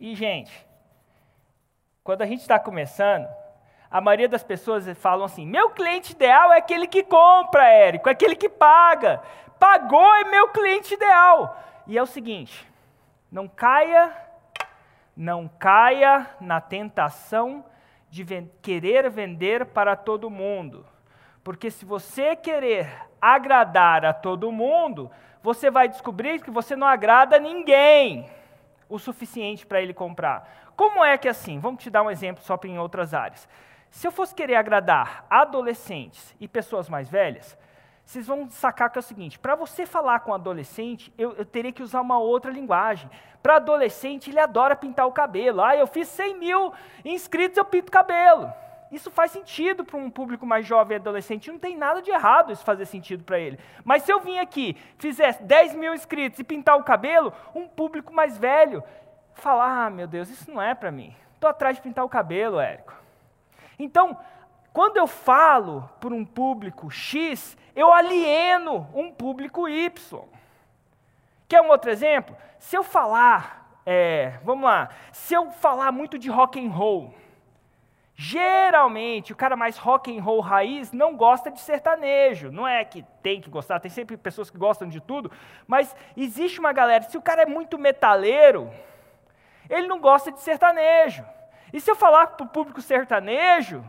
E, gente, quando a gente está começando, a maioria das pessoas falam assim: meu cliente ideal é aquele que compra, Érico, é aquele que paga. Pagou é meu cliente ideal. E é o seguinte: não caia, não caia na tentação de querer vender para todo mundo. Porque se você querer agradar a todo mundo, você vai descobrir que você não agrada ninguém o suficiente para ele comprar. Como é que é assim? Vamos te dar um exemplo só em outras áreas. Se eu fosse querer agradar adolescentes e pessoas mais velhas, vocês vão sacar que é o seguinte: para você falar com um adolescente, eu, eu, teria que usar uma outra linguagem. Para adolescente, ele adora pintar o cabelo. Ah, eu fiz 100 mil inscritos, eu pinto cabelo. Isso faz sentido para um público mais jovem e adolescente. Não tem nada de errado isso fazer sentido para ele. Mas se eu vim aqui, fizesse 10 mil inscritos e pintar o cabelo, um público mais velho falar: ah, meu Deus, isso não é para mim. Estou atrás de pintar o cabelo, Érico. Então, quando eu falo para um público X, eu alieno um público Y. Quer um outro exemplo? Se eu falar, é, vamos lá, se eu falar muito de rock and roll, geralmente o cara mais rock and roll raiz não gosta de sertanejo. Não é que tem que gostar, tem sempre pessoas que gostam de tudo, mas existe uma galera, se o cara é muito metaleiro, ele não gosta de sertanejo. E se eu falar para o público sertanejo,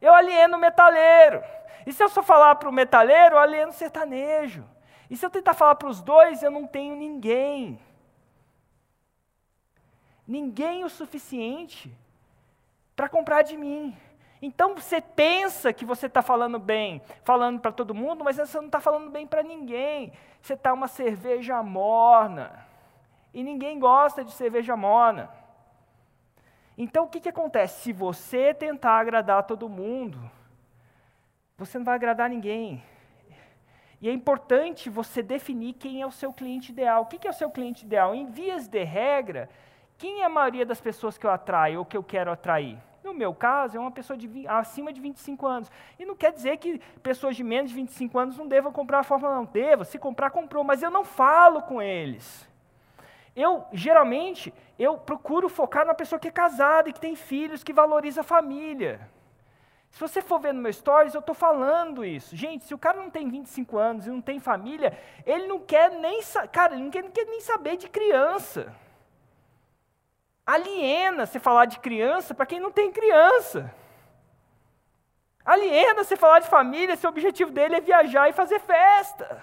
eu alieno o metaleiro. E se eu só falar para o metaleiro, eu alieno o sertanejo. E se eu tentar falar para os dois, eu não tenho ninguém. Ninguém o suficiente para comprar de mim. Então você pensa que você está falando bem, falando para todo mundo, mas você não está falando bem para ninguém. Você está uma cerveja morna. E ninguém gosta de cerveja morna. Então o que, que acontece? Se você tentar agradar todo mundo, você não vai agradar ninguém. E é importante você definir quem é o seu cliente ideal. O que, que é o seu cliente ideal? Em vias de regra, quem é a maioria das pessoas que eu atraio ou que eu quero atrair? No meu caso, é uma pessoa de, acima de 25 anos. E não quer dizer que pessoas de menos de 25 anos não devam comprar a Fórmula, não. Deva, se comprar, comprou. Mas eu não falo com eles. Eu, geralmente, eu procuro focar na pessoa que é casada e que tem filhos, que valoriza a família. Se você for ver no meu stories, eu estou falando isso. Gente, se o cara não tem 25 anos e não tem família, ele não quer nem, cara, ele não quer, não quer nem saber de criança. Aliena você falar de criança para quem não tem criança. Aliena você falar de família se o objetivo dele é viajar e fazer festa.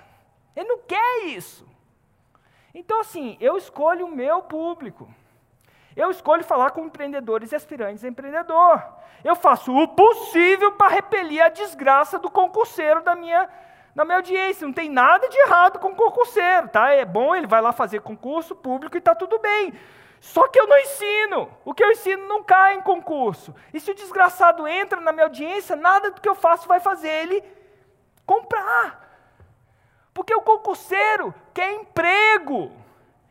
Ele não quer isso. Então, assim, eu escolho o meu público. Eu escolho falar com empreendedores e aspirantes a empreendedor. Eu faço o possível para repelir a desgraça do concurseiro da minha, da minha audiência. Não tem nada de errado com o concurseiro, tá? É bom, ele vai lá fazer concurso público e está tudo bem. Só que eu não ensino. O que eu ensino não cai em concurso. E se o desgraçado entra na minha audiência, nada do que eu faço vai fazer ele comprar. Porque o concurseiro quer emprego.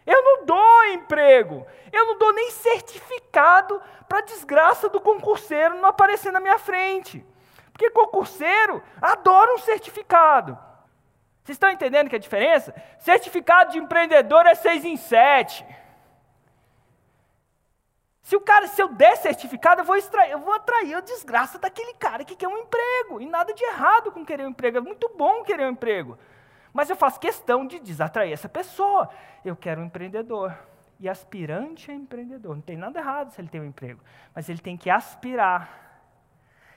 Eu não dou emprego. Eu não dou nem certificado para a desgraça do concurseiro não aparecer na minha frente. Porque concurseiro adora um certificado. Vocês estão entendendo que é a diferença? Certificado de empreendedor é seis em sete. Se o cara, se eu der certificado, eu vou, extrair, eu vou atrair a desgraça daquele cara que quer um emprego. E nada de errado com querer um emprego. É muito bom querer um emprego. Mas eu faço questão de desatrair essa pessoa. Eu quero um empreendedor. E aspirante é empreendedor. Não tem nada errado se ele tem um emprego. Mas ele tem que aspirar.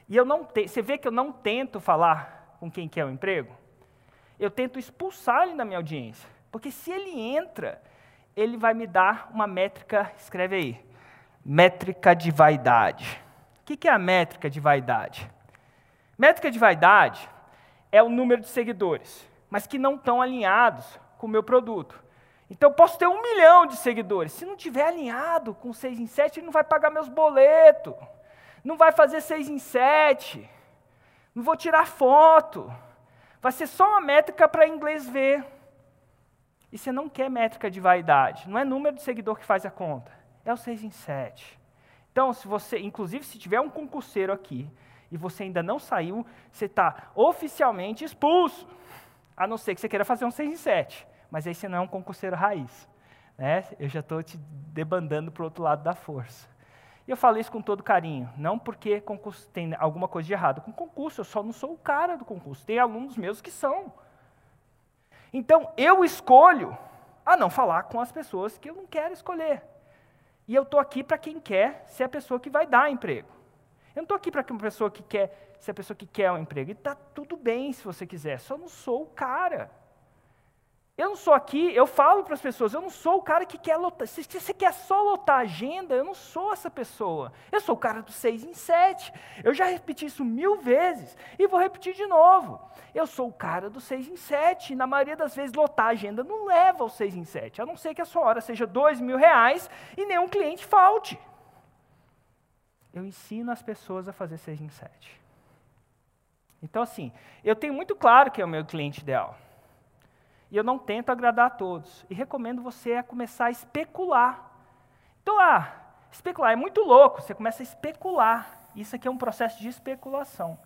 E eu não te, você vê que eu não tento falar com quem quer o um emprego? Eu tento expulsar ele da minha audiência. Porque se ele entra, ele vai me dar uma métrica, escreve aí, métrica de vaidade. O que é a métrica de vaidade? Métrica de vaidade é o número de seguidores mas que não estão alinhados com o meu produto. Então eu posso ter um milhão de seguidores. Se não tiver alinhado com seis em sete, ele não vai pagar meus boletos. Não vai fazer seis em sete. Não vou tirar foto. Vai ser só uma métrica para inglês ver. E você não quer métrica de vaidade. Não é número de seguidor que faz a conta. É o seis em sete. Então, se você, inclusive, se tiver um concurseiro aqui e você ainda não saiu, você está oficialmente expulso. A não ser que você queira fazer um 6 em 7. Mas aí você não é um concurseiro raiz. Né? Eu já estou te debandando para o outro lado da força. E eu falo isso com todo carinho, não porque concurso tem alguma coisa de errado com concurso, eu só não sou o cara do concurso. Tem alunos meus que são. Então, eu escolho a não falar com as pessoas que eu não quero escolher. E eu estou aqui para quem quer ser a pessoa que vai dar emprego. Eu não estou aqui para uma pessoa que quer ser a pessoa que quer um emprego. E está tudo bem se você quiser, só não sou o cara. Eu não sou aqui, eu falo para as pessoas, eu não sou o cara que quer lotar. Se você quer só lotar a agenda, eu não sou essa pessoa. Eu sou o cara do seis em sete. Eu já repeti isso mil vezes e vou repetir de novo. Eu sou o cara do seis em sete. Na maioria das vezes, lotar a agenda não leva ao seis em sete, a não ser que a sua hora seja dois mil reais e nenhum cliente falte. Eu ensino as pessoas a fazer seis em sete. Então, assim, eu tenho muito claro que é o meu cliente ideal. E eu não tento agradar a todos. E recomendo você a começar a especular. Então, ah, especular é muito louco. Você começa a especular. Isso aqui é um processo de especulação.